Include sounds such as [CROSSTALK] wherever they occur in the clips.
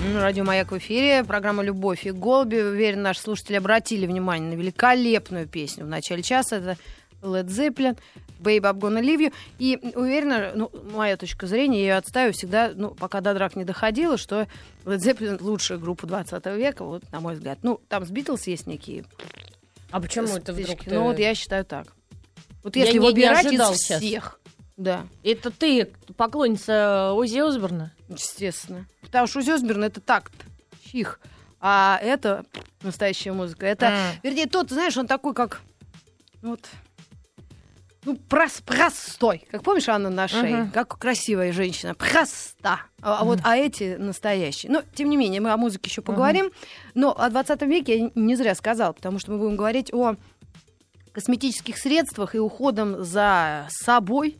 Радио «Маяк» в эфире. Программа «Любовь и голуби». Уверен, наши слушатели обратили внимание на великолепную песню в начале часа. Это Led Zeppelin, Babe, I'm gonna leave you. И уверена, ну, моя точка зрения, я ее отставлю всегда, ну, пока до драк не доходило, что Led Zeppelin лучшая группа 20 века, вот, на мой взгляд. Ну, там с Битлз есть некие А почему это вдруг ты... Ну, вот я считаю так. Вот Я если не- не выбирать из сейчас. Да, Это ты поклонница Ози Осборна? естественно. Потому что Узи Осборн это такт, чих. А это настоящая музыка. Это, А. вернее, тот, знаешь, он такой, как, ну вот, ну, прос- простой. Как помнишь, Анна на шее? Мгм. Как красивая женщина. Проста. А, а вот, а эти настоящие. Но, тем не менее, мы о музыке еще поговорим. Но о 20 веке я не зря сказала, потому что мы будем говорить о косметических средствах и уходом за собой,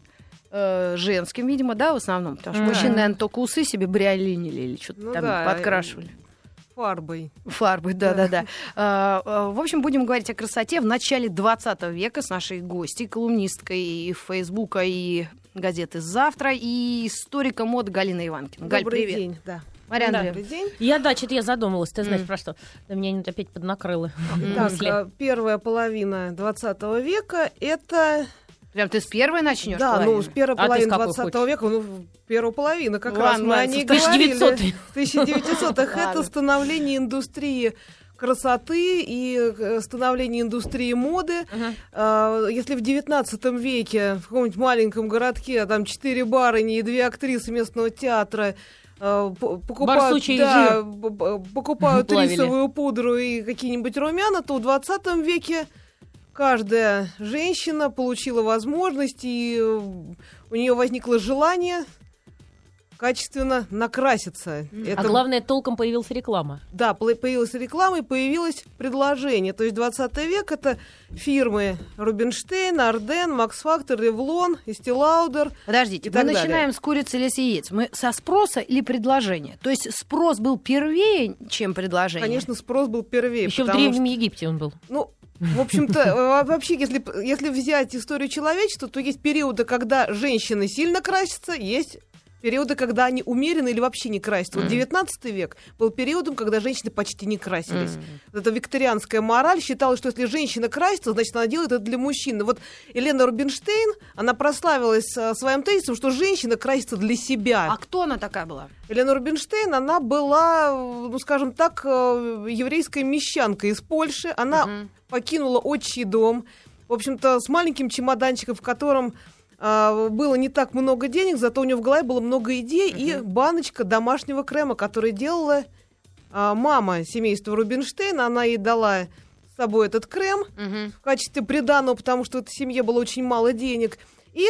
э, женским, видимо, да, в основном. Потому что мужчины, наверное, только усы себе бриолинили или что-то Ну там да, подкрашивали. Фарбой. Фарбы, да-да-да. А, а, В общем, будем говорить о красоте в начале 20 века с нашей гостьей, колумнисткой и Фейсбука, и газеты «Завтра», и историком моды Галиной Иванкиной. Галь, Добрый привет. день, да. Марьяна Да. Добрый день. Я, да, что-то я задумалась. Ты знаешь, М. про что? Да меня опять поднакрыло. Так, а, первая половина 20 века это... Прям ты с первой начнешь? да, ну, с первой А половины какой 20 хочешь? века, ну, первая половина, как Ладно, раз мы о ней в говорили. 1900-е. 1900-х. Ладно. Это становление индустрии красоты и э, становление индустрии моды. А, Если в 19 веке в каком-нибудь маленьком городке там четыре барыни и две актрисы местного театра а, по- покупают, да, покупают рисовую пудру и какие-нибудь румяна, то в 20 веке каждая женщина получила возможность, и э, у нее возникло желание качественно накраситься. А главное, толком появилась реклама. Да, появилась реклама и появилось предложение. То есть 20 век это фирмы Рубинштейн, Арден, Макс Фактор, Ревлон, Истилаудер. Подождите, и мы так далее. начинаем с курицы или с яиц. Мы со спроса или предложения? То есть спрос был первее, чем предложение? Конечно, спрос был первее. Еще в Древнем Египте он был. что, ну, в общем-то, э, вообще, если, если взять историю человечества, то есть периоды, когда женщины сильно красятся, есть периоды, когда они умеренно или вообще не красятся. Вот 19 век был периодом, когда женщины почти не красились. Вот эта викторианская мораль считала, что если женщина красится, значит, она делает это для мужчины. Вот Елена Рубинштейн, она прославилась э, своим тезисом, что женщина красится для себя. А кто она такая была? Елена Рубинштейн, она была, ну, скажем так, э, еврейская мещанка из Польши. Она Мгм. покинула отчий дом, в общем-то, с маленьким чемоданчиком, в котором а, было не так много денег, зато у нее в голове было много идей и баночка домашнего крема, который делала а, мама семейства Рубинштейна. Она ей дала с собой этот крем Мгм. в качестве приданого, потому что в этой семье было очень мало денег. И, И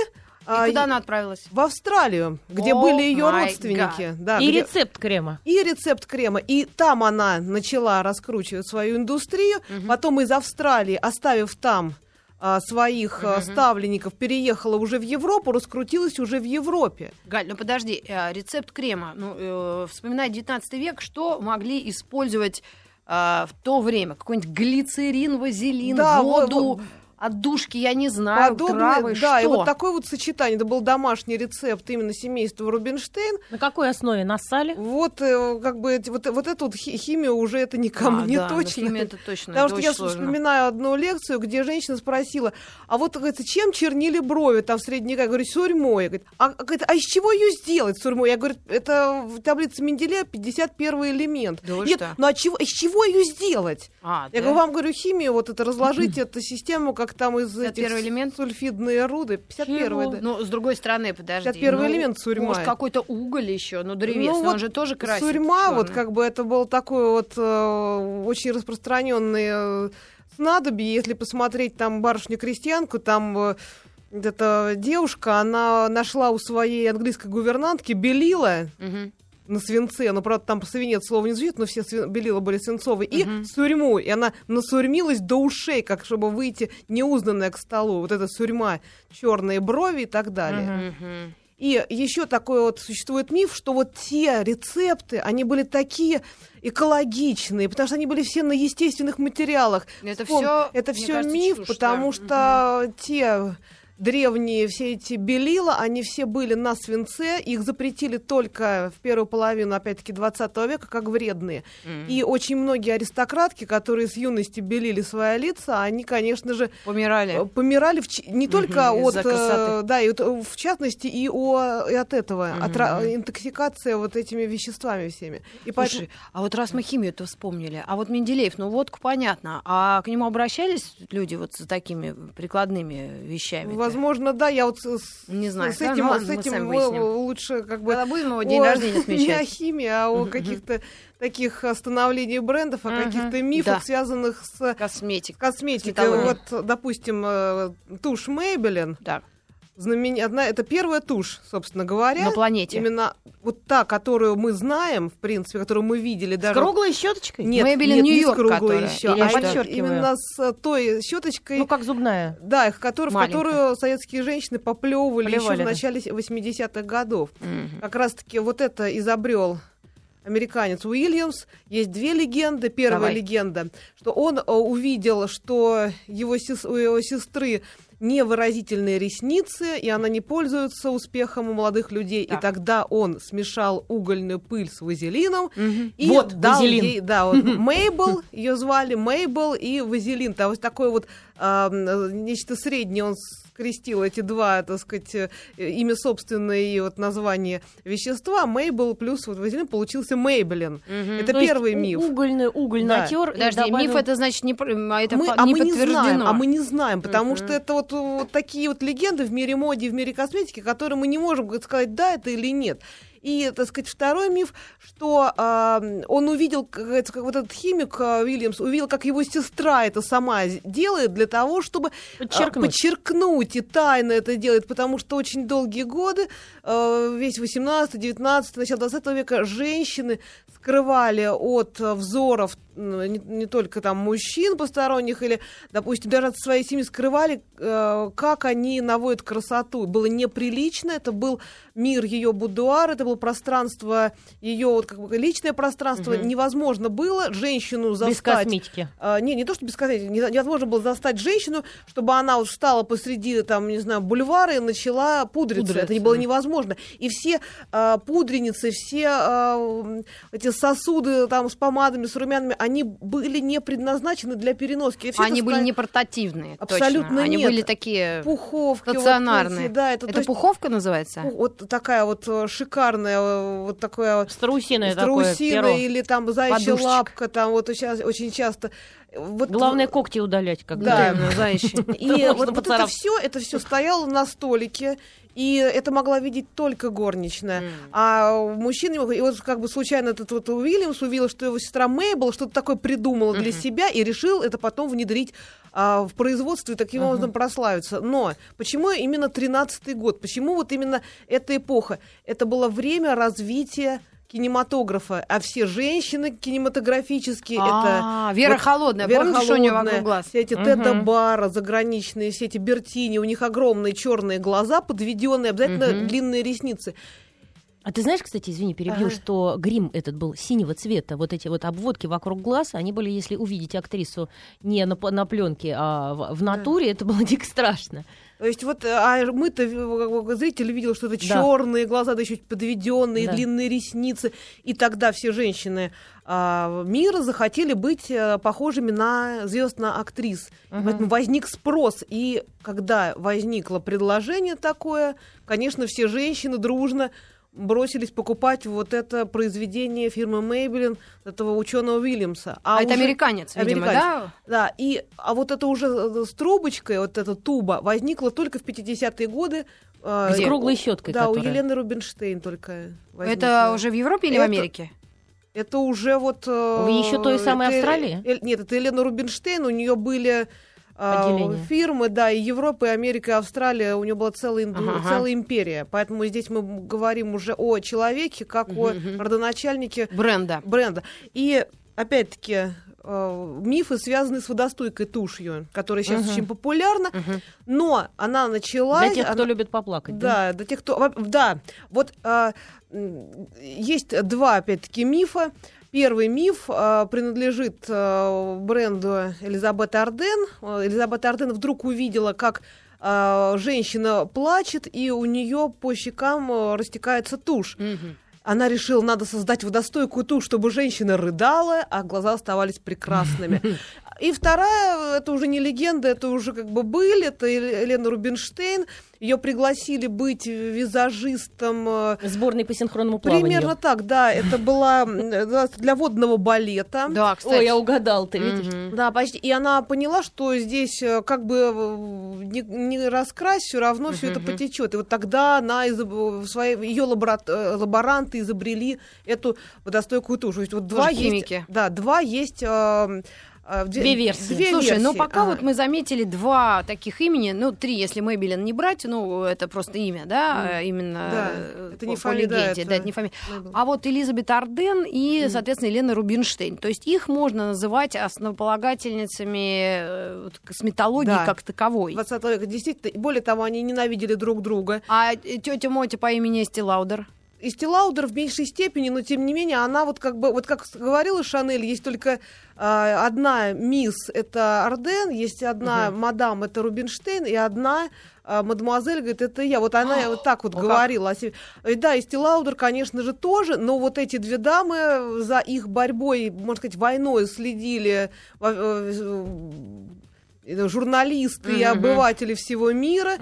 а, куда она отправилась? в Австралию, где О были ее родственники. Да, И где- рецепт крема. и рецепт крема. И там она начала раскручивать свою индустрию. Потом из Австралии, оставив там а, своих а, ставленников, переехала уже в Европу, раскрутилась уже в Европе. Галь, ну подожди, э, рецепт крема. Ну, э, вспоминая 19 век, что могли использовать э, в то время? Какой-нибудь глицерин, вазелин, Да, во- воду, во- отдушки, я не знаю, Подобное- травы, да, что? и вот такое вот сочетание. Это был домашний рецепт именно семейства Рубинштейн. На какой основе? На сале? Вот, э, как бы, вот, вот эту вот хи- химию уже это никому А, не да, точно. химия это точно, Потому это что я сложно. вспоминаю одну лекцию, где женщина спросила, а вот, говорится, чем чернили брови там в средние века? Я говорю, сурьмой. Говорит, а, говорит, а из чего ее сделать сурьмой? Я говорю, это в таблице Менделея 51 элемент. Да Нет, что? ну а чего, из чего ее сделать? А, Я да? говорю, вам говорю, химию, вот это разложить эту систему, как там из 51 этих элемент? сульфидные руды. 51 Чего? да. Ну, с другой стороны, подожди. 51 ну, элемент сурьма. Может, какой-то уголь еще, ну, древесный, Ну, он вот же тоже красит. Сурьма, чёрный. вот как бы это был такой вот э, очень распространенный э, снадобье. Если посмотреть там барышню-крестьянку, там э, эта девушка, она нашла у своей английской гувернантки белила Мгм. На свинце, ну, правда, там свинец слово не звучит, но все свин- белила были свинцовые, и сурьму, и она насурьмилась до ушей, как чтобы выйти неузнанная к столу, вот эта сурьма, черные брови и так далее. Мгм. И еще такой вот существует миф, что вот те рецепты, они были такие экологичные, потому что они были все на естественных материалах. Это Вспом- всё, это все кажется, миф, чушь, потому да. что те древние все эти белила, они все были на свинце, их запретили только в первую половину, опять-таки, 20 века, как вредные. И очень многие аристократки, которые с юности белили свои лица, они, конечно же, Помирали. э, помирали в не только Мгм, от, э, да, и вот, э, в частности и, о, и от этого, от ра- Мгм. интоксикации вот этими веществами всеми. И Слушай, а вот раз мы химию-то вспомнили, а вот Менделеев, ну водку понятно, а к нему обращались люди вот с такими прикладными вещами? Возможно, да, я вот с, Не знаю, с да, этим, ну с этим лучше как бы Когда будем его день о- рождения [LAUGHS] не о химии, а о каких-то таких становлений брендов, о каких-то мифах, Да. связанных с Косметик. косметикой. Вот, допустим, э, тушь Maybelline, Да, знамен... одна, это первая тушь, собственно говоря. на планете. Именно вот та, которую мы знаем, в принципе, которую мы видели С даже... круглой щеточкой? Нет, Maybelline нет, не с круглой которая? еще, а? Подчеркиваю. именно с той щеточкой, Ну, как зубная. да, их, который, в которую советские женщины поплевывали еще Поплевали, в да. начале 80-х годов. Мгм. Как раз-таки вот это изобрел американец Уильямс. Есть две легенды. Первая Давай. легенда, что он э, увидел, что его сес- у его сестры невыразительные ресницы, и она не пользуется успехом у молодых людей. Так. И тогда он смешал угольную пыль с вазелином Мгм. и Вот, дал вазелин. ей, да, вот Мейбл, ее звали Мейбл и Вазелин. Там вот такой вот м, нечто среднее он скрестил эти два, так сказать, э, имя собственное и вот название вещества. Мейбл плюс вот Вазелин получился Мейблин. Мгм. Это То есть первый у- миф. Угольный уголь Да. натер. Подожди, добавил- миф это значит не, пр- а это мы, а не мы не подтверждено. знаем, а мы не знаем, потому Мгм. что это вот, вот такие вот легенды в мире моды, и в мире косметики, которые мы не можем сказать, да это или нет. И, так сказать, второй миф, что а, он увидел, как, как вот этот химик а, Уильямс, увидел, как его сестра это сама делает для того, чтобы а, Подчеркнуть. подчеркнуть и тайно это делает, потому что очень долгие годы, э, весь 18, 19, начало 20 века, женщины скрывали от э, взоров не, не только там мужчин посторонних или, допустим, даже от своей семьи скрывали, э, как они наводят красоту. Было неприлично, это был мир ее будуар, это было пространство ее вот как бы личное пространство. Мгм. Невозможно было женщину Без застать косметики. а, не, не то, что без косметики, не- невозможно было застать женщину, чтобы она вот встала посреди, там, не знаю, бульвара и начала пудриться. Пудриться. Это не было невозможно. И все а, пудреницы, все м, эти сосуды там с помадами, с румянами, они были не предназначены для переноски. И всё Они были ста- не портативные. Абсолютно точно. Они нет. были такие пуховки. вот стационарные. эти, да, это, то Это есть, пуховка называется? вот такая вот э, шикарная, э, вот такая вот Страусиное такое страусиная перо. или там заячья лапка, там вот сейчас очень часто. Вот, Главное когти удалять, как Да. Именно, заячьи. [LAUGHS] И вот, вот это все, это все стояло на столике, и это могла видеть только горничная. А мужчина. И вот как бы случайно этот вот Уильямс увидел, что его сестра Мейбл что-то такое придумала для себя и решил это потом внедрить а, в производство и таким образом прославиться. Но почему именно 13-й год? Почему вот именно эта эпоха? Это было время развития кинематографа, а все женщины кинематографические это А, Вера вот Холодная, Вера у нее Холодная, вокруг глаз? Все эти Мгм. Теда-бара заграничные, все эти Бертини, у них огромные черные глаза, подведенные, обязательно длинные ресницы. А ты знаешь, кстати, извини, перебью, Ага. что грим этот был синего цвета. Вот эти вот обводки вокруг глаз, они были, если увидеть актрису не на, на пленке, а в, в натуре, это было дико страшно. То есть вот, э, а мы-то, зритель видел, что это Да. черные глаза, да еще подведенные, Да. длинные ресницы. И тогда все женщины а, мира захотели быть э, похожими на звезд, на актрис. Мгм. Поэтому возник спрос. И когда возникло предложение такое, конечно, все женщины дружно бросились покупать вот это произведение фирмы Maybelline, этого ученого Уильямса. А, это уже- американец, видимо, Американец. да? Да, и, а вот это уже э, с трубочкой, вот эта туба, возникла только в 50-е годы. э, С у- круглой щеткой, Да, у которая. Елены Рубинштейн только возникла. Это уже в Европе или в Это- Америке? Это уже вот... э, В ещё той самой это- Австралии? нет, это Елена Рубинштейн, у нее были э, Отделения. фирмы, да, и Европа, и Америка, и Австралия, у нее была целая, инду- Ага. целая империя. Поэтому здесь мы говорим уже о человеке, как о Мгм. родоначальнике Бренда. бренда. И опять-таки э, мифы связаны с водостойкой тушью, которая сейчас Мгм. очень популярна, Мгм. но она началась. Для тех, кто она- любит поплакать. да? да, для тех, кто... Да, вот а, м, есть два, опять-таки, мифа. Первый миф а, принадлежит а, бренду Элизабет Арден. А, Элизабет Арден вдруг увидела, как а, женщина плачет, и у нее по щекам э, растекается тушь. Мгм. Она решила, надо создать водостойкую тушь, чтобы женщина рыдала, а глаза оставались прекрасными. [LAUGHS] И вторая, это уже не легенда, это уже как бы были, это Ел- Елена Рубинштейн. Ее пригласили быть визажистом э, Сборной по синхронному плаванию. Примерно так, да. Это была э, для водного балета. Да, кстати. Ой, я угадал, ты видишь? Да, почти. И она поняла, что здесь э, как бы не, не раскрась, все равно все это потечет. И вот тогда она изоб- своей ее лаборанты изобрели эту водостойкую тушь. То есть вот два есть, химики. да, два есть. э, э, Две версии. Две Слушай, ну версии. пока Ага. вот мы заметили два таких имени, ну три, если Мэйбелин не брать, ну это просто имя, да, э, именно Да, э, это по, не по фамилия, да, легенде, это- да, это не фамилия. Мэйбл. А вот Элизабет Арден и, Мгм. соответственно, Елена Рубинштейн. То есть их можно называть основополагательницами э, косметологии Да. как таковой. 20 века. Действительно, более того, они ненавидели друг друга. А тетя Мотя по имени Эсти Лаудер? И Стилаудер в меньшей степени, но тем не менее, она вот как бы, вот как говорила Шанель, есть только а, одна мисс, это Арден, есть одна мадам, это Рубинштейн, и одна а, мадемуазель, говорит, это я. Вот она вот так вот как. говорила. И Да, и Стилаудер, конечно же, тоже, но вот эти две дамы за их борьбой, можно сказать, войной следили журналисты и Мгм. обыватели всего мира.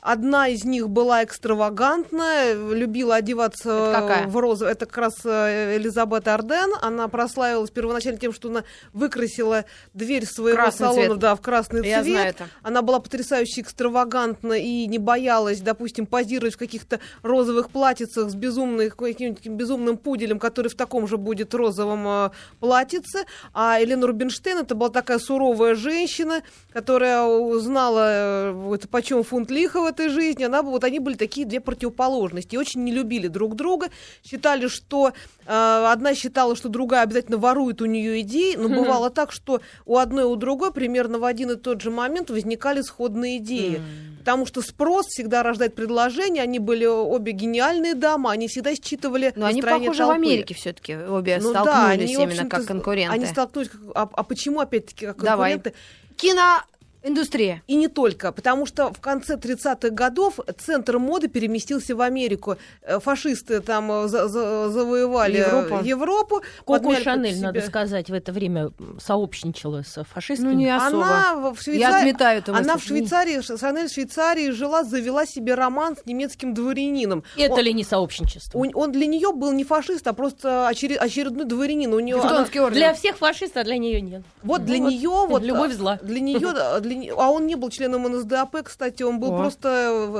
Одна из них была экстравагантная, любила одеваться в розовый. Это как раз э, Элизабет Арден. Она прославилась первоначально тем, что она выкрасила дверь своего Красный салона цвет. да, в красный Я цвет. знаю это. Она была потрясающе экстравагантна и не боялась, допустим, позировать в каких-то розовых платьицах с безумной, каким-нибудь таким безумным пуделем, который в таком же будет розовом э, платьице. А Елена Рубинштейн это была такая суровая женщина, которая узнала, э, это почем фунт лиха в этой жизни. Она, вот они были такие две противоположности. И очень не любили друг друга. Считали, что э, одна считала, что другая обязательно ворует у нее идеи. Но бывало так, что у одной и у другой примерно в один и тот же момент возникали сходные идеи. Потому что спрос всегда рождает предложение. Они были обе гениальные дамы, они всегда считывали Но они настроение похожи в толпы. Америке все-таки обе Ну да, столкнулись они, в именно как конкуренты. Они столкнулись, а, а почему опять-таки как Давай. конкуренты? きな Киноиндустрия. И не только, потому что в конце 30-х годов центр моды переместился в Америку. Э, Фашисты там э, за- за- завоевали Европу. Европу. Коко Шанель, надо сказать, в это время сообщничала с фашистами. Ну, не особо. Она в в Я Швейцарии, отметаю эту она в Швейцарии, Шанель в Швейцарии жила, завела себе роман с немецким дворянином. Это он, ли не сообщничество? он- он для нее был не фашист, а просто очеред- очередной дворянин. У нее орден. Для всех фашистов, а для нее нет. Вот для Ну, нее вот любовь зла. Для нее, для [LAUGHS] не- а он не был членом НСДАП, кстати, он был О. просто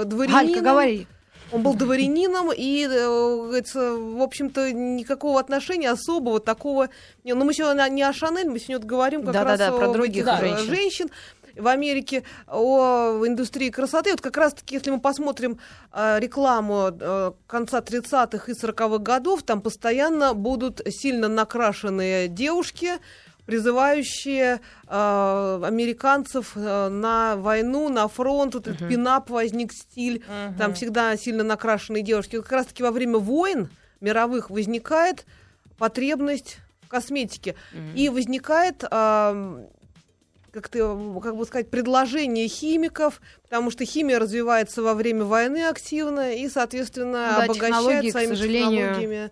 э, дворянином. Галька, говори. Он был дворянином, и, э, говорится, в общем-то, никакого отношения особого такого... не- Ну, мы сегодня не о Шанель, мы сегодня говорим как Да-да-да, раз про об других этих, э, женщин. женщин в Америке, о индустрии красоты. Вот как раз-таки, если мы посмотрим э, рекламу э, конца 30-х и 40-х годов, там постоянно будут сильно накрашенные девушки, призывающие э, американцев э, на войну, на фронт. Вот этот пинап возник стиль. Там всегда сильно накрашенные девушки. Как раз-таки во время войн мировых возникает потребность в косметике. И возникает ам, как, ты, как бы сказать, предложение химиков, потому что химия развивается во время войны активно и, соответственно, Ну да, обогащает к своими сожалению. технологиями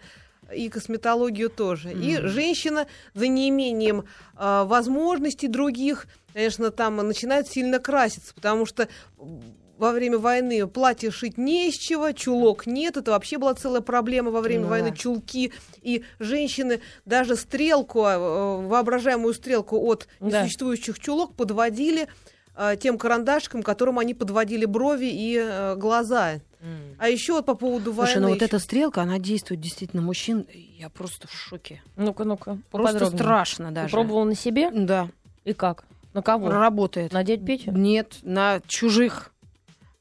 и косметологию тоже. И женщина за неимением а, возможностей других, конечно, там начинает сильно краситься, потому что во время войны платье шить не из чего, чулок нет. Это вообще была целая проблема во время Ну войны. да. Чулки. И женщины даже стрелку, э, воображаемую стрелку от Да. несуществующих чулок подводили э, тем карандашком, которым они подводили брови и э, А еще вот по поводу Слушай, войны. ну вот эта стрелка, она действует действительно мужчин. Я просто в шоке. Ну-ка, ну-ка, Просто страшно даже. Пробовала на себе? Да, И как? На кого? работает. На дядь Петю? Нет, на чужих.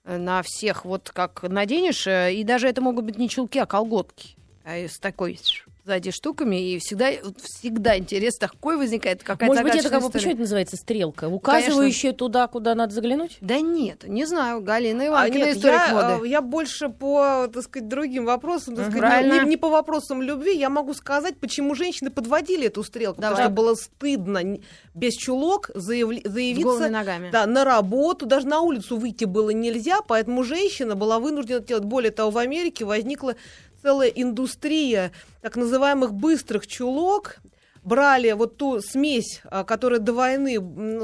э, На всех. Вот как наденешь, э, и даже это могут быть не чулки, а колготки. А с такой сзади штуками, и всегда, всегда интерес такой возникает, какая-то Может быть, это как бы, почему это называется стрелка? Указывающая туда, куда надо заглянуть? Да нет, не знаю, Галина А, Ивановна, нет, историк я, моды. э, я больше по, так сказать, другим вопросам, так сказать, не, не- по вопросам любви, я могу сказать, почему женщины подводили эту стрелку. Давай. Потому что было стыдно без чулок голыми заявиться ногами. да, на работу, даже на улицу выйти было нельзя, поэтому женщина была вынуждена делать. Более того, в Америке возникла целая индустрия так называемых быстрых чулок. Брали вот ту смесь, а, которая до войны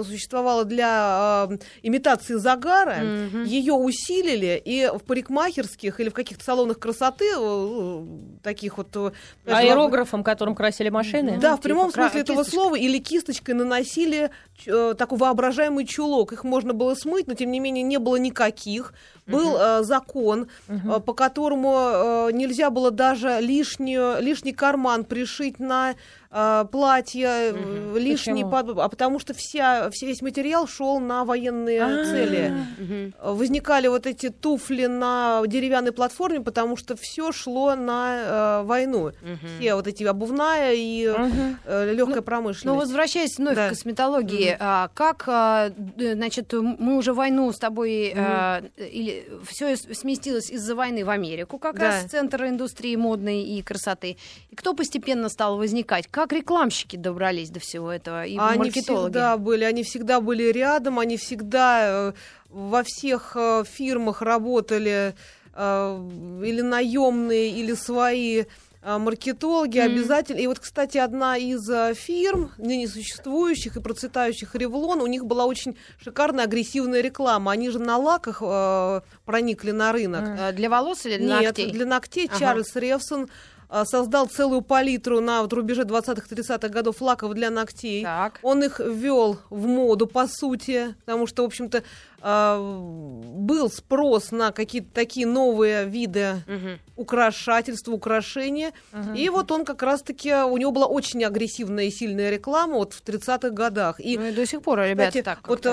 существовала для а, имитации загара, Мгм. ее усилили, и в парикмахерских или в каких-то салонах красоты, э, таких вот... э, Аэрографом, которым красили машины? да, в типа прямом кра- смысле этого кисточкой. слова, или кисточкой наносили э, такой воображаемый чулок. Их можно было смыть, но тем не менее не было никаких. Был э, закон, э, по которому э, нельзя было даже лишнюю, лишний карман пришить на э, платье, э, лишний под- а потому что вся, весь материал шел на военные А. цели. Э, Возникали вот эти туфли на деревянной платформе, потому что все шло на э, войну. Все вот эти обувная и Мгм. легкая промышленность. Ну, возвращаясь вновь Да. к косметологии, а, как, а, значит, мы уже войну с тобой, а, или все сместилось из-за войны в Америку, как Да. раз центр индустрии модной и красоты. И кто постепенно стал возникать? Как рекламщики добрались до всего этого и они маркетологи? всегда были, они всегда были рядом, они всегда э, во всех э, фирмах работали э, или наемные, или свои э, маркетологи обязательно. И вот, кстати, одна из э, фирм, ныне существующих и процветающих Ревлон, у них была очень шикарная агрессивная реклама. Они же на лаках э, проникли на рынок. А, Для волос или для Нет, ногтей? для ногтей Ага. Чарльз Ревсон а, создал целую палитру на вот рубеже 20-30-х годов лаков для ногтей. Так. Он их ввел в моду, по сути, потому что, в общем-то, а, был спрос на какие-то такие новые виды Мгм. украшательства, украшения. И вот он как раз-таки, у него была очень агрессивная и сильная реклама вот в 30-х годах. И Ну и до сих пор, ребята, кстати, так вот э,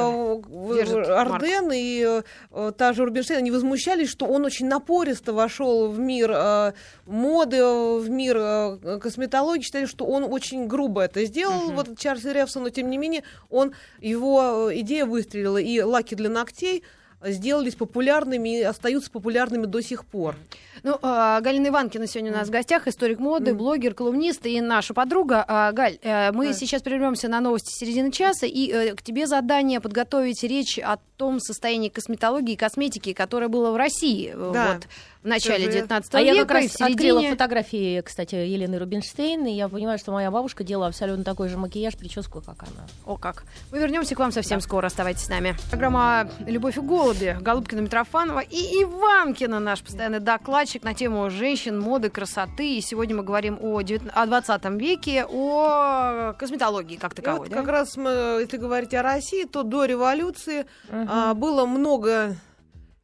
Арден и э, та же Рубинштейн, они возмущались, что он очень напористо вошел в мир э, моды, в мир э, косметологии, считали, что он очень грубо это сделал, вот Чарльз Ревсон, но тем не менее он, его э, идея выстрелила, и лаки для ногтей сделались популярными и остаются популярными до сих пор. Ну, а, Галина Иванкина сегодня у нас в гостях, историк моды, блогер, колумнист и наша подруга. А, Галь, э, мы Да. сейчас прервемся на новости середины часа, и э, к тебе задание подготовить речь о том состоянии косметологии и косметики, которое было в России э, Да. вот, в начале Тоже- 19 А я века как и раз в середине. открыла фотографии, кстати, Елены Рубинштейн, и я понимаю, что моя бабушка делала абсолютно такой же макияж, прическу, как она. О как. Мы вернемся к вам совсем скоро. Оставайтесь с нами. Программа «Любовь и голуби». Голубкина, Митрофанова и Иванкина, наш постоянный докладчик на тему женщин, моды, красоты. И сегодня мы говорим о, 19 о 20 веке, о косметологии как И таковой. вот да? как раз мы, если говорить о России, то до революции а, было много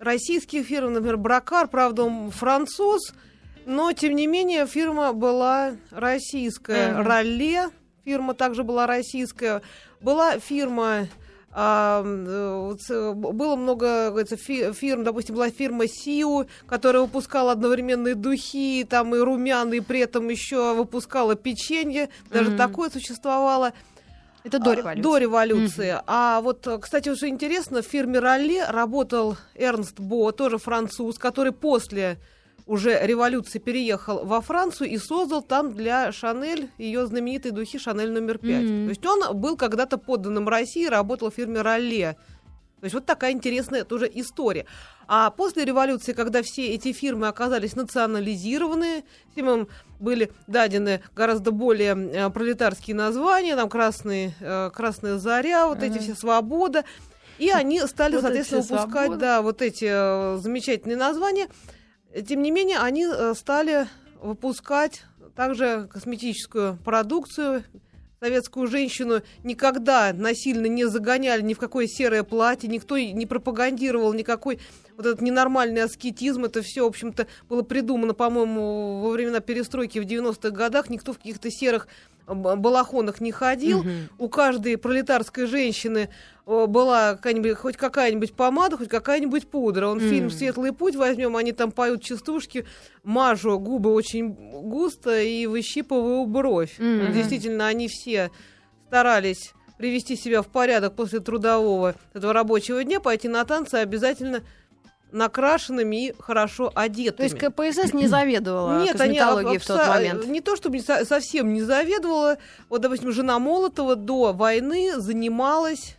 российских фирм, например, Бракар, правда, он француз, но тем не менее фирма была российская. Мгм. Ролле фирма также была российская. Была фирма а, э, было много говорится, фи- фирм, допустим, была фирма Сиу, которая выпускала одновременно и духи, там и румяна, и при этом еще выпускала печенье, даже Мгм. такое существовало. Это до А, революции. До революции. А вот, э, кстати, уже интересно, в фирме Ролле работал Эрнст Бо, тоже француз, который после уже революции переехал во Францию и создал там для Шанель ее знаменитые духи Шанель номер пять. Мгм. То есть он был когда-то подданным России, работал в фирме Ролле. То есть вот такая интересная тоже история. А после революции, когда все эти фирмы оказались национализированы, всем им были дадены гораздо более э, пролетарские названия, там красный, э, красная заря, вот эти все свобода. И они стали, Вот соответственно, выпускать да, вот эти э, замечательные названия. Тем не менее, они э, стали выпускать также косметическую продукцию. Советскую женщину никогда насильно не загоняли ни в какое серое платье, никто не пропагандировал никакой вот этот ненормальный аскетизм. Это все, в общем-то, было придумано, по-моему, во времена перестройки в 90-х годах. Никто в каких-то серых балахонах не ходил. Мгм. У каждой пролетарской женщины э, была какая-нибудь, хоть какая-нибудь помада, хоть какая-нибудь пудра. Он Мгм. фильм «Светлый путь» возьмем, они там поют частушки, мажу губы очень густо и выщипываю бровь. Мгм. Действительно, они все старались привести себя в порядок после трудового этого рабочего дня, пойти на танцы обязательно накрашенными и хорошо То одетыми. есть КПСС не заведовала Нет, они косметологией об- в тот момент. Не то, чтобы не со- совсем не заведовала. Вот, допустим, жена Молотова до войны занималась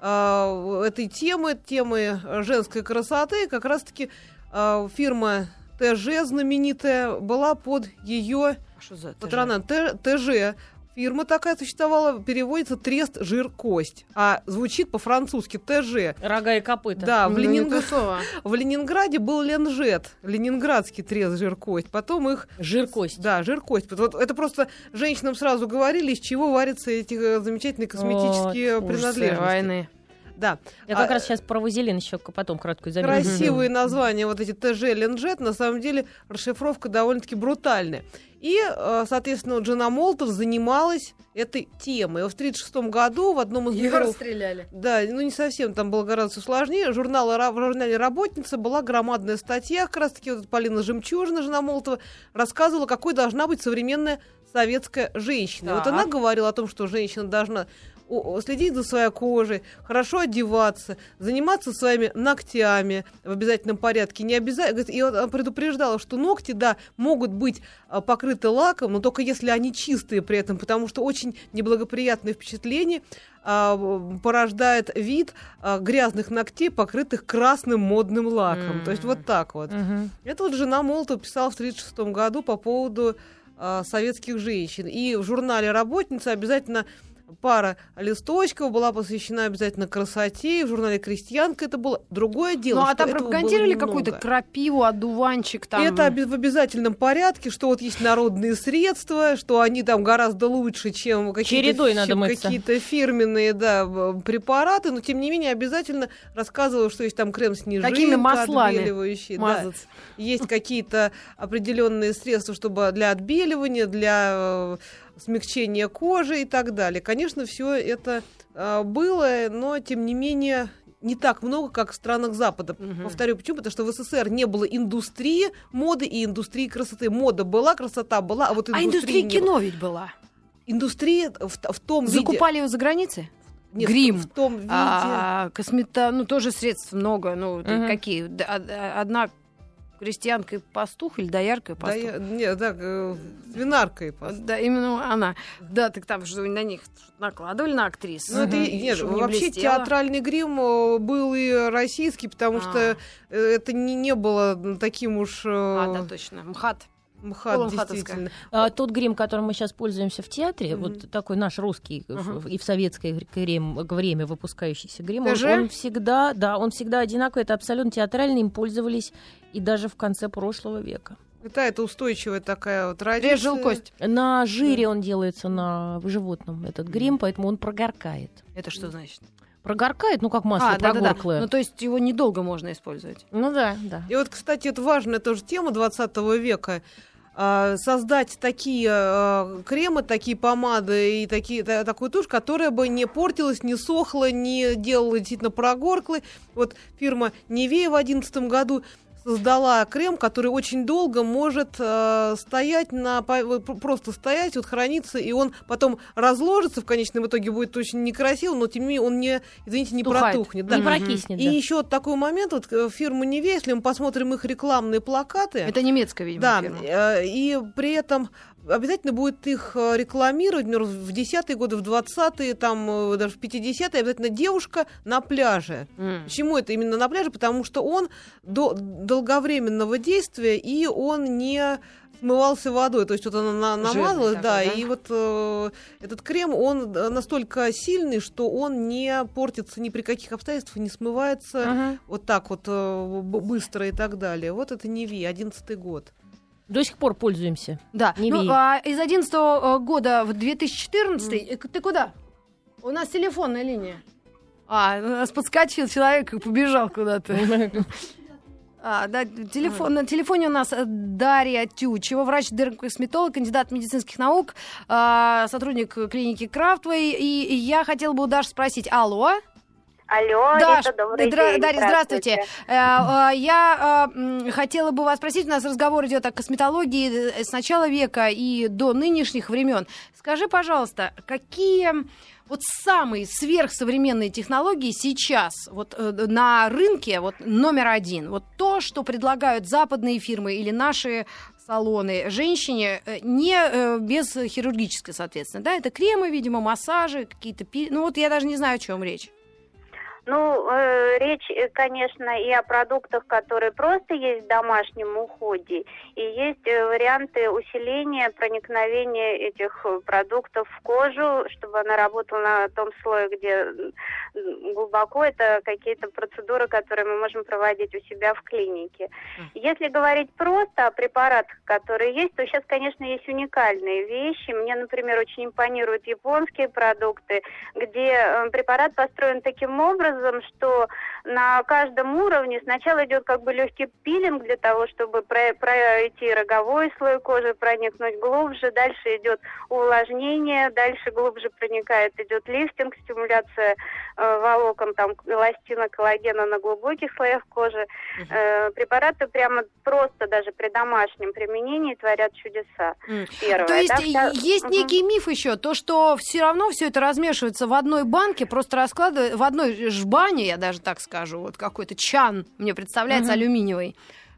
а, этой темой, темой женской красоты. Как раз-таки а, фирма ТЖ знаменитая была под ее А Что за это же? патронат. Т- ТЖ. Фирма такая существовала, переводится трест, жир, кость. А звучит по-французски ТЖ. Рога и копыта. Да, в, Ну, [LAUGHS] в Ленинграде был Ленжет, ленинградский трест, жир, кость. Потом их Жир кость. да, жир кость. Вот это просто женщинам сразу говорили, из чего варятся эти э, замечательные косметические Ужасы принадлежности. войны. Да. Я А, как раз сейчас про вазелин еще потом краткую заметку. Красивые названия, вот эти ТЖ, Ленджет, на самом деле расшифровка довольно-таки брутальная. И, э, соответственно, вот жена Молотов занималась этой темой. В 1936 году в одном из Ее номеров расстреляли. Да, ну не совсем, там было гораздо сложнее. Журнал, в журнале «Работница» была громадная статья, как раз-таки вот Полина Жемчужина, жена Молотова, рассказывала, какой должна быть современная советская женщина. И Вот Так. она говорила о том, что женщина должна следить за своей кожей, хорошо одеваться, заниматься своими ногтями в обязательном порядке. Не обязательно. И она предупреждала, что ногти, да, могут быть а, покрыты лаком, но только если они чистые при этом, потому что очень неблагоприятное впечатление а, порождает вид а, грязных ногтей, покрытых красным модным лаком. М. То есть вот так вот. Мгм. Это вот жена Молотова писала в 1936 году по поводу советских женщин. И в журнале «Работница» обязательно пара листочков была посвящена обязательно красоте. И в журнале «Крестьянка» это было другое дело. Ну, а там пропагандировали какую-то крапиву, одуванчик там. Это в обязательном порядке, что вот есть народные средства, что они там гораздо лучше, чем какие-то, какие-то фирменные да, препараты, но тем не менее обязательно рассказывала, что есть там крем-снежинка, Какими маслами отбеливающий, да. мазаться. Есть какие-то определенные средства, чтобы для отбеливания, для смягчения кожи и так далее. Конечно, все это э, было, но тем не менее не так много, как в странах Запада. Мгм. Повторю, почему? Потому что в СССР не было индустрии моды и индустрии красоты. Мода была, красота была, а вот А индустрии индустрия не было. кино ведь была. Индустрия в, в том виде... Закупали ее за границей? Нет, грим. В, том виде... А космета, ну тоже средств много. Ну, Мгм. какие? А- Одна крестьянка и пастух или доярка и да, пастух? я- не, да, э, свинаркой. пос- Да, именно она. Да, так там что на них накладывали на актрис. Ну, это и- нет, не вообще блестело. театральный грим э, был и российский, потому А. что это не, не было таким уж э, А, да, точно. МХАТ. МХАТ, действительно. А тот грим, которым мы сейчас пользуемся в театре, Мгм. вот такой наш русский Ага. и в советское грим, время выпускающийся грим, он, он всегда, да, он всегда одинаковый, это абсолютно театральный, им пользовались и даже в конце прошлого века. Да, это устойчивая такая вот традиция. Режил кость. На жире он делается на животном, этот грим, поэтому он прогоркает. Это что значит? Прогоркает, ну как масло а, да, да, да. прогорклое. Ну, то есть его недолго можно использовать. Ну да, да. И вот, кстати, это важная тоже тема 20 века. А, Создать такие а, кремы, такие помады и такие, та- такую тушь, которая бы не портилась, не сохла, не делала действительно прогорклой. Вот фирма Невея в 2011 году создала крем, который очень долго может э, стоять на пр- просто стоять, вот храниться, и он потом разложится в конечном итоге будет очень некрасиво, но тем не менее он не, извините, не Тухает. протухнет. Да. Не прокиснет, И да. еще такой момент, вот э, фирма Неве, если мы посмотрим их рекламные плакаты, Это немецкая, видимо, да, фирма. э, и при этом обязательно будет их э, рекламировать, например, в 10-е годы, в 20-е, там, э, даже в 50-е, обязательно девушка на пляже. М. Почему это именно на пляже? Потому что он до долговременного действия, и он не смывался водой, то есть вот она на- намазалась, такой, да, да? и вот э, этот крем, он э, настолько сильный, что он не портится ни при каких обстоятельствах, не смывается Мгм. вот так вот э, быстро и так далее. Вот это Неви, 11 год. До сих пор пользуемся. Да. Не ну, а из 11 года в 2014 э, ты куда? У нас телефонная линия. А, у нас подскочил человек и побежал куда-то. [LAUGHS] А, да, телефон, на телефоне у нас э, Дарья Тючева, врач-дермокосметолог, кандидат медицинских наук, а, сотрудник клиники Крафтвей. И, и я хотела бы у Даши спросить, алло? Алло, Даш, это добрый Дра- день. Дарья, здравствуйте. Э, э, Я э, хотела бы вас спросить, у нас разговор идет о косметологии с начала века и до нынешних времен. Скажи, пожалуйста, какие вот самые сверхсовременные технологии сейчас вот на рынке вот номер один, вот то, что предлагают западные фирмы или наши салоны женщине не без хирургической, соответственно, да, это кремы, видимо, массажи, какие-то, ну вот я даже не знаю, о чем речь. Ну, э, речь, э, конечно, и о продуктах, которые просто есть в домашнем уходе, и есть э, варианты усиления проникновения этих э, продуктов в кожу, чтобы она работала на том слое, где глубоко. Это какие-то процедуры, которые мы можем проводить у себя в клинике. Если говорить просто о препаратах, которые есть, то сейчас, конечно, есть уникальные вещи. Мне, например, очень импонируют японские продукты, где препарат построен таким образом, что на каждом уровне сначала идет как бы легкий пилинг для того, чтобы про- пройти роговой слой кожи, проникнуть глубже, дальше идет увлажнение, дальше глубже проникает, идет лифтинг, стимуляция э, волокон, там, эластина, коллагена на глубоких слоях кожи. Э, препараты прямо просто даже при домашнем применении творят чудеса. Первое, То есть да, есть Мгм. некий миф еще, то, что все равно все это размешивается в одной банке, просто раскладывается в одной жбане, я даже так скажу, вот какой-то чан, мне представляется, Мгм. алюминиевый.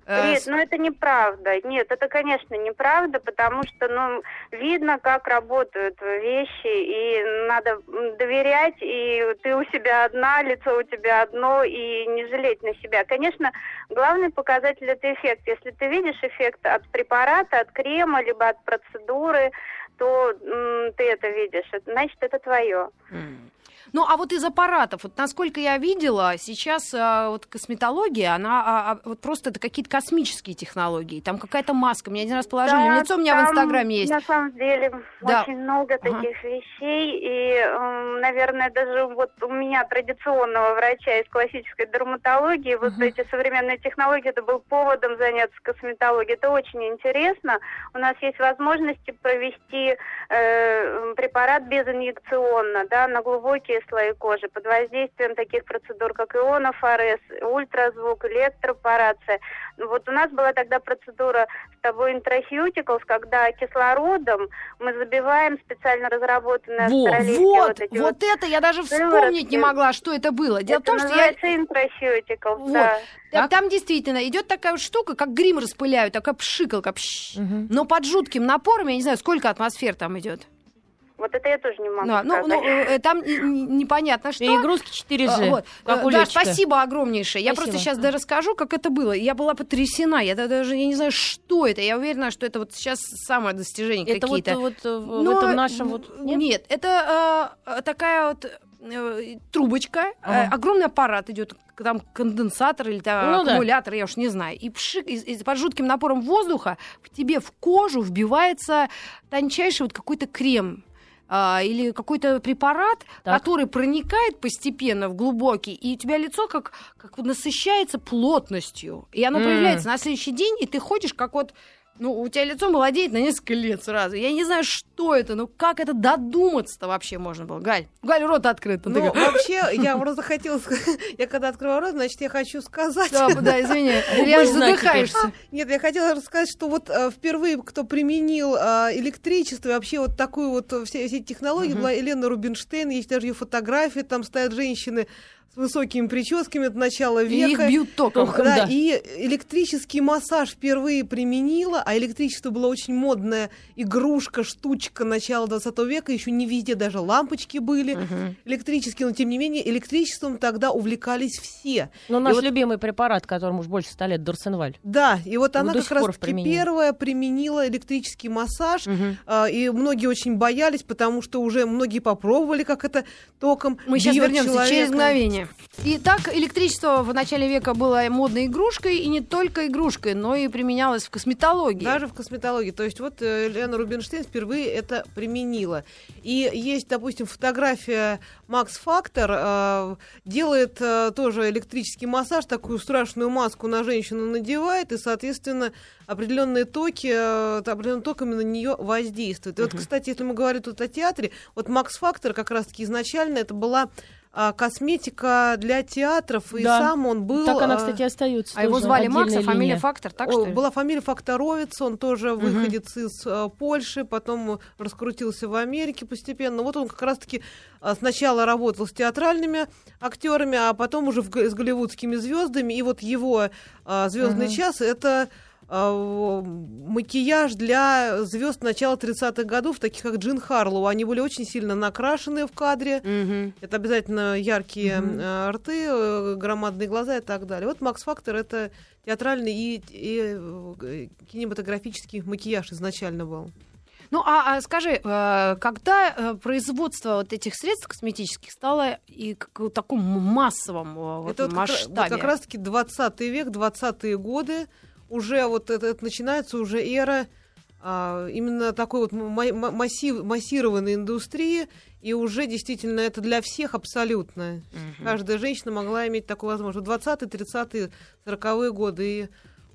Э, Нет, ну это неправда. Нет, это, конечно, неправда, потому что, ну, видно, как работают вещи, и надо доверять, и ты у себя одна, лицо у тебя одно, и не жалеть на себя. Конечно, главный показатель это эффект. Если ты видишь эффект от препарата, от крема, либо от процедуры, то м, ты это видишь, это- значит, это твое. М. Ну, а вот из аппаратов, вот насколько я видела, сейчас а, вот косметология, она а, а, вот просто это какие-то космические технологии. Там какая-то маска, мне один раз положили Да, лицо, у меня в Инстаграме есть. На самом деле Да. очень много Ага. таких вещей. И, эм, наверное, даже вот у меня традиционного врача из классической дерматологии, вот Мгм. эти современные технологии, это был поводом заняться косметологией. Это очень интересно. У нас есть возможности провести э, препарат безинъекционно, да, на глубокие слои кожи под воздействием таких процедур, как ионофорез, ультразвук, электропорация. Ну, Вот у нас была тогда процедура с тобой intracuticals, когда кислородом мы забиваем специально разработанные Во, вот, вот эти вот это я даже вспомнить не могла, что это было. Дело в Это том, что я... Вот. да. Там, Так. там действительно идет такая вот штука, как грим распыляют, такая пшикалка. пш. Мгм. Но под жутким напором, я не знаю, сколько атмосфер там идет. Вот это я тоже не могу Да, ну, сказать. ну, э, там непонятно что. Перегрузки 4G. А, Вот. как Э, у летчика. спасибо огромнейшее. Я Спасибо. просто сейчас да, расскажу, как это было. Я была потрясена. Я да- даже я не знаю, что это. Я уверена, что это вот сейчас самое достижение Это вот, какие-то. вот э, в, Но, в этом нашем вот... Нет? Нет, это э, такая вот э, трубочка, э, Ага. огромный аппарат идет, там конденсатор или там, Ну да. аккумулятор, я уж не знаю. И пшик, и, и под жутким напором воздуха в тебе в кожу вбивается тончайший вот какой-то крем. А, или какой-то препарат, Так. который проникает постепенно в глубокий, и у тебя лицо как, как насыщается плотностью. И оно М. проявляется на следующий день, и ты ходишь как вот ну, у тебя лицо молодеет на несколько лет сразу. Я не знаю, что это, ну как это додуматься-то вообще можно было? Галь, Галь, рот открыт. Ну, Ты говоришь, вообще, я просто хотела сказать, [LAUGHS] я когда открываю рот, значит, я хочу сказать... Да, да, извини, [LAUGHS] я задыхаешься. Нет, я хотела рассказать, что вот э, впервые, кто применил э, электричество, и вообще вот такую вот э, все, все эти технологии, была Елена Рубинштейн, есть даже ее фотографии, там стоят женщины с высокими прическами от начала И их века. бьют током. Да, да. и электрический массаж впервые применила, а электричество была очень модная игрушка, штучка начала 20 века, еще не везде даже лампочки были Мгм. электрические, но тем не менее электричеством тогда увлекались все. Ну, И наш вот- любимый препарат, которому уж больше ста лет, Дорсенваль. Да, и вот Он она как раз первая применила электрический массаж, а, и многие очень боялись, потому что уже многие попробовали, как это током Мы сейчас вернемся человека. через мгновение. Времени. Итак, электричество в начале века было модной игрушкой, и не только игрушкой, но и применялось в косметологии. Даже в косметологии. То есть вот э, Лена Рубинштейн впервые это применила. И есть, допустим, фотография Макс Фактор, э, делает э, тоже электрический массаж, такую страшную маску на женщину надевает, и, соответственно, определенные токи, э, определенными токами на нее воздействуют. И вот, кстати, если мы говорим тут о театре, вот Макс Фактор как раз-таки изначально это была косметика для театров, и Да. сам он был... Так она, а, кстати, остается. А его звали Макс, а фамилия. Фактор, так что ли? Была фамилия Факторовец, он тоже выходец из э, Польши, потом раскрутился в Америке постепенно. Вот он как раз-таки а, сначала работал с театральными актерами, а потом уже в с голливудскими звездами. И вот его звездный час это а, макияж для звезд начала 30-х годов, таких как Джин Харлоу. Они были очень сильно накрашенные в кадре. Мгм. Это обязательно яркие э, рты, э, громадные глаза и так далее. Вот Макс Фактор это театральный и, и, э, кинематографический макияж изначально был. Ну, а, а скажи, э, когда э, производство вот этих средств косметических стало и как в таком массовом э, вот это вот как, вот масштабе? как раз-таки 20 век, 20-е годы. Уже вот это, это начинается уже эра а, именно такой вот ма- ма- массив, массированной индустрии. И уже действительно это для всех абсолютно. Каждая женщина могла иметь такую возможность. 20-е, 30-е, 40-е годы. И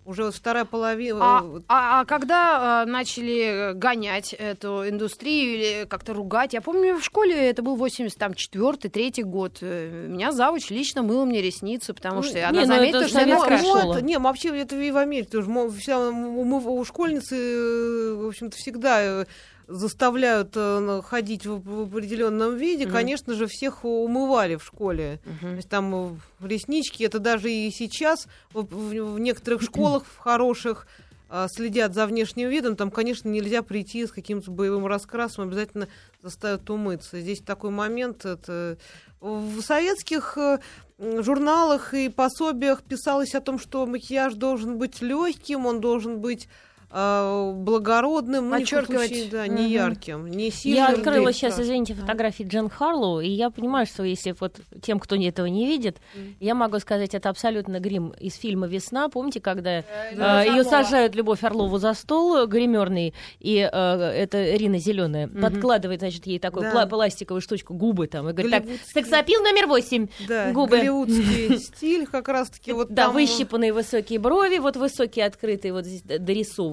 уже вот вторая половина... А, а- а когда э, начали гонять эту индустрию или как-то ругать? Я помню, в школе это был 84-й, третий год. Э, Меня завуч лично мыла мне ресницы, потому Ну, что не, она ну заметила, это что я школа. Ну, это- не, вообще это и в Америке тоже. Вся, умыв- у школьницы, э, в общем-то, всегда э, заставляют э, ходить в, определенном виде. Мгм. Конечно же, всех умывали в школе. То Мгм. есть там э, реснички, это даже и сейчас в, некоторых школах в хороших а, следят за внешним видом, там, конечно, нельзя прийти с каким-то боевым раскрасом, обязательно заставят умыться. Здесь такой момент, это в советских э, журналах и пособиях писалось о том, что макияж должен быть легким, он должен быть благородным, ну, Подчеркивать. случае, да, не ярким, не сильным. Я открыла сейчас, извините, фотографии Джен Харлоу, и я понимаю, что если вот тем, кто этого не видит, я могу сказать, это абсолютно грим из фильма «Весна». Помните, когда Да, ее сажают Любовь Орлову за стол гримерный, и э, это Рина Зеленая подкладывает, значит, ей такую Да. пластиковую штучку, губы там, и говорит, так, сексапил номер восемь. Да, губы. голливудский [LAUGHS] стиль как раз-таки. Вот да, там, выщипанные высокие брови, вот высокие открытые, вот здесь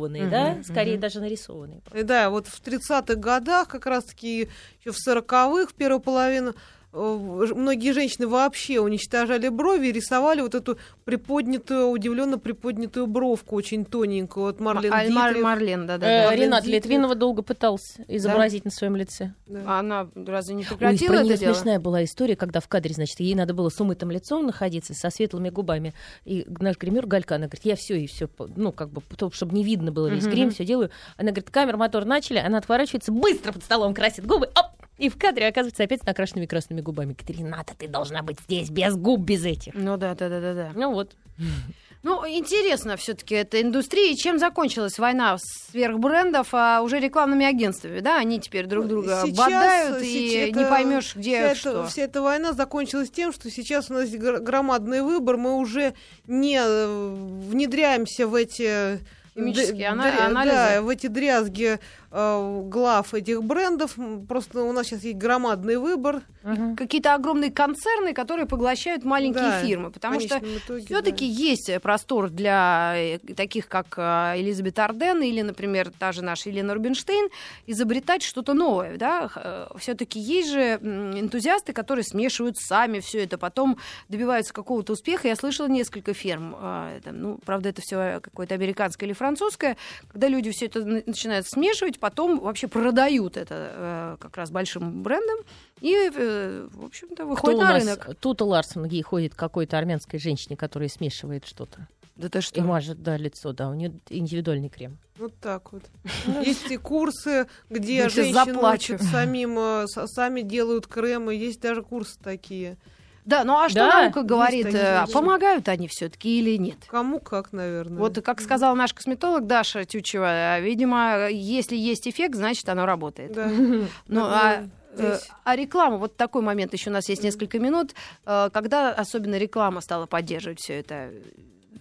д- дорисованные, да, скорее даже нарисованные. И Да, вот в 30-х годах, как раз-таки еще в 40-х, первую половину, многие женщины вообще уничтожали брови и рисовали вот эту приподнятую, удивленно приподнятую бровку очень тоненькую. Вот Марлен А, Мар- Дитрих. Марлен, да, да, Э, да. Марлен Ренат Дитрих. Литвинова долго пытался изобразить на своем лице. Да. Она разве не Ой, прекратила про это дело? смешная была история, когда в кадре, значит, ей надо было с умытым лицом находиться, со светлыми губами. И наш гример Галька, она говорит, я все и все, ну, как бы, чтобы не видно было весь Мгм. грим, все делаю. Она говорит, камер, мотор начали, она отворачивается, быстро под столом красит губы, оп, и в кадре оказывается опять с накрашенными красными губами. Рената, ты должна быть здесь без губ, без этих. Ну да, да, да, да, да. Ну вот. [LAUGHS] Ну, интересно все-таки эта индустрия. И чем закончилась война сверхбрендов, а уже рекламными агентствами, да? Они теперь друг друга Сейчас- бодают, и сейчас не это- поймешь, где вся что. Эта, вся эта война закончилась тем, что сейчас у нас гр- громадный выбор, мы уже не э, внедряемся в эти Химические д- ана- дря- анализы. Да, в эти дрязги глав этих брендов. Просто у нас сейчас есть громадный выбор. Какие-то огромные концерны, которые поглощают маленькие Да, фирмы. Потому что все-таки да. есть простор для э, таких, как э, Элизабет Арден или, например, та же наша Елена Рубинштейн, изобретать что-то новое. Да? Все-таки есть же энтузиасты, которые смешивают сами все это, потом добиваются какого-то успеха. Я слышала несколько фирм, э, там, ну, правда, это все какое-то американское или французское, когда люди все это на- начинают смешивать, потом вообще продают это э, как раз большим брендам и, э, в общем-то, Кто выходит у на нас? рынок. Тута Ларсон ей ходит какой-то армянской женщине, которая смешивает что-то. Да ты И что? мажет, да, лицо, да, у нее индивидуальный крем. Вот так вот. Есть и курсы, где женщины учат самим, э, сами делают кремы. Есть даже курсы такие. Да, ну а что Да, наука говорит? есть э, помогают они все-таки или нет? Кому как, наверное. Вот как сказала наш косметолог Даша Тючева, э, видимо, если есть эффект, значит оно работает. Да. Ну, а Э, здесь... А реклама, вот такой момент, еще у нас есть несколько минут, когда особенно реклама стала поддерживать все это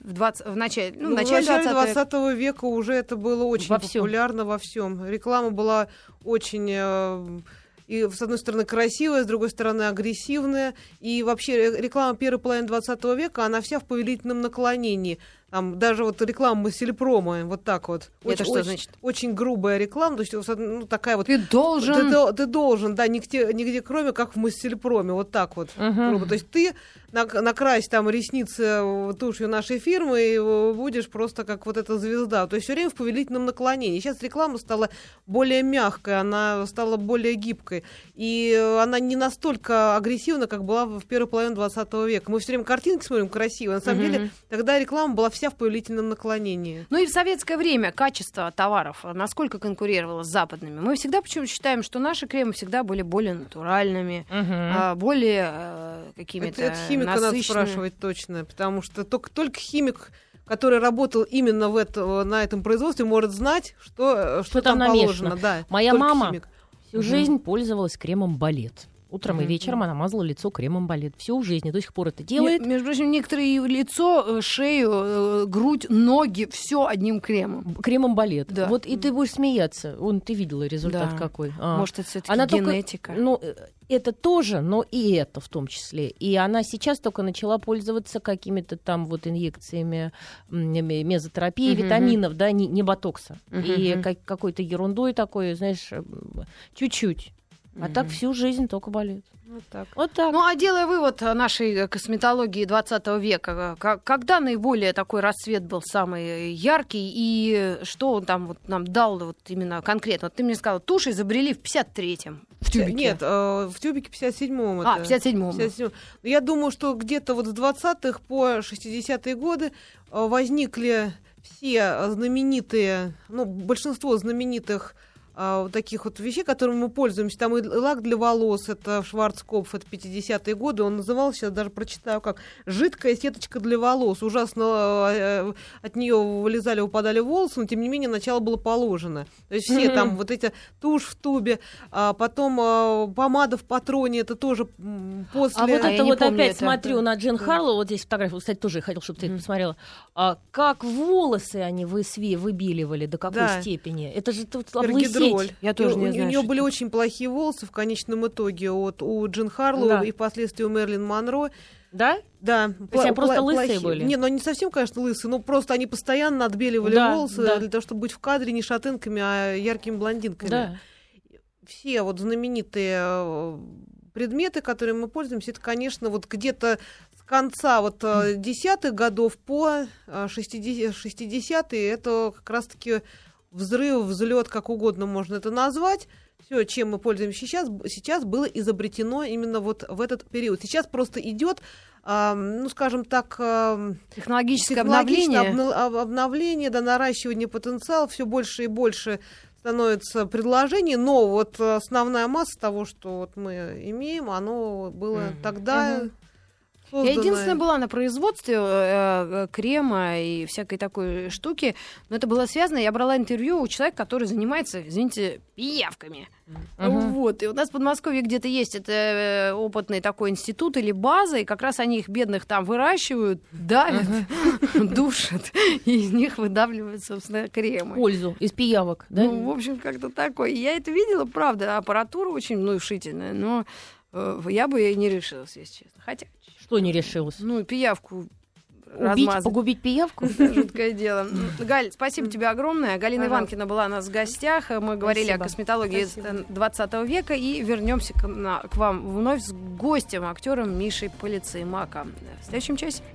в, 20, в начале, ну, Ну, в начале 20 века. 20 века уже это было очень Во популярно во всем. Реклама была очень и с одной стороны красивая, с другой стороны агрессивная. И вообще ре- реклама первой половины 20 века, она вся в повелительном наклонении. Там даже вот реклама Массельпрома, вот так вот. Это Очень- что очень- значит? Очень грубая реклама, то есть ну, такая вот Ты должен... ты, ты- ты должен, да, нигде, нигде кроме как в Массельпроме, вот так вот. Мгм. грубо. То есть ты накрась там ресницы э, тушью нашей фирмы и э, будешь просто как вот эта звезда. То есть все время в повелительном наклонении. Сейчас реклама стала более мягкой, она стала более гибкой. И э, она не настолько агрессивна, как была в первой половине 20 века. Мы все время картинки смотрим красивые. На самом Мгм. деле тогда реклама была вся в повелительном наклонении. Ну и в советское время качество товаров насколько конкурировало с западными? Мы всегда почему считаем, что наши кремы всегда были более натуральными, а, более какими-то Это, это химика надо спрашивать точно, потому что только, только химик, который работал именно в это, на этом производстве, может знать, что, что, там там, намешано. положено. Да, Моя мама химик. Всю Мгм. жизнь пользовалась кремом балет. Утром и Мгм. вечером она мазала лицо кремом балет. Всю жизнь и до сих пор это делает. Не- между прочим, некоторые и лицо, э, шею, э, грудь, ноги, все одним кремом. Кремом балет. Да. Вот и ты будешь смеяться. Вон, ты видела результат Да. какой. А. Может, это все-таки Она только- генетика. Ну, э, это тоже, но и это в том числе. И она сейчас только начала пользоваться какими-то там вот инъекциями мезотерапии, Мгм. витаминов, да, не, не ботокса. Мгм. И как- какой-то ерундой такой, знаешь, чуть-чуть. А так всю жизнь только балет. Вот так. Вот так. Ну, а делая вывод нашей э, косметологии 20 века, ка- когда наиболее такой расцвет был самый яркий, и что он там вот нам дал вот именно конкретно? Вот ты мне сказала, тушь изобрели в 53-м. В тюбике. Нет, э, в тюбике 57-м. а, это. в 57-м. 57-м. Но Я думаю, что где-то вот с 20-х по 60-е годы э, возникли все знаменитые, ну, большинство знаменитых а, вот таких вот вещей, которыми мы пользуемся. Там и лак для волос, это Шварцкопф, это 50-е годы. Он назывался, сейчас даже прочитаю, как «Жидкая сеточка для волос». Ужасно э, от нее вылезали, упадали волосы, но тем не менее начало было положено. То есть все там вот эти тушь в тубе, а потом а, помада в патроне, это тоже после... А вот А это вот помню опять это. смотрю на Джин Харлоу, вот здесь фотография, вот, кстати, тоже хотел, чтобы ты это посмотрела. А, как волосы они высви, выбеливали, до какой Да. степени. Это же тут Пергидроль. Облысеть. Я тоже не у, знаю, У нее были это. очень плохие волосы в конечном итоге от у Джин Харлоу Да. и впоследствии у Мерлин Монро. Да? Да, есть они просто лысые были? Не, ну не совсем, конечно, лысые, но просто они постоянно отбеливали Да, волосы да. для того, чтобы быть в кадре не шатенками, а яркими блондинками. Да. Все вот знаменитые э, предметы, которыми мы пользуемся, это, конечно, вот где-то с конца вот э, десятых годов по э, 60 60-е, это как раз-таки взрыв, взлет, как угодно можно это назвать. Все, чем мы пользуемся сейчас, сейчас было изобретено именно вот в этот период. Сейчас просто идет, а, ну, скажем так, а, Технологическое технологичное обновление. обна- об- обновление, да, наращивание потенциала, все больше и больше становится предложений, но вот э, основная масса того, что вот мы имеем, оно было Мгм. тогда Я единственная была на производстве э, э, крема и всякой такой штуки, но это было связано, я брала интервью у человека, который занимается, извините, пиявками. Мгм. Вот, и у нас в Подмосковье где-то есть это э, опытный такой институт или база, и как раз они их бедных там выращивают, давят, [LAUGHS] душат, и из них выдавливают, собственно, кремы. Пользу из пиявок, да? Ну, в общем, как-то такое. Я это видела, правда, аппаратура очень внушительная, но э, я бы и не решилась, если честно. Хотя, Что не решилось? ну, пиявку Убить, размазать. погубить пиявку? [LAUGHS] Жуткое дело. Галь, спасибо тебе огромное. Галина Пожалуйста. Иванкина была у нас в гостях. Мы говорили Спасибо. о косметологии Спасибо. 20 века и вернемся к, на- к вам вновь с гостем, актером Мишей Полицеймаком. В следующем часе.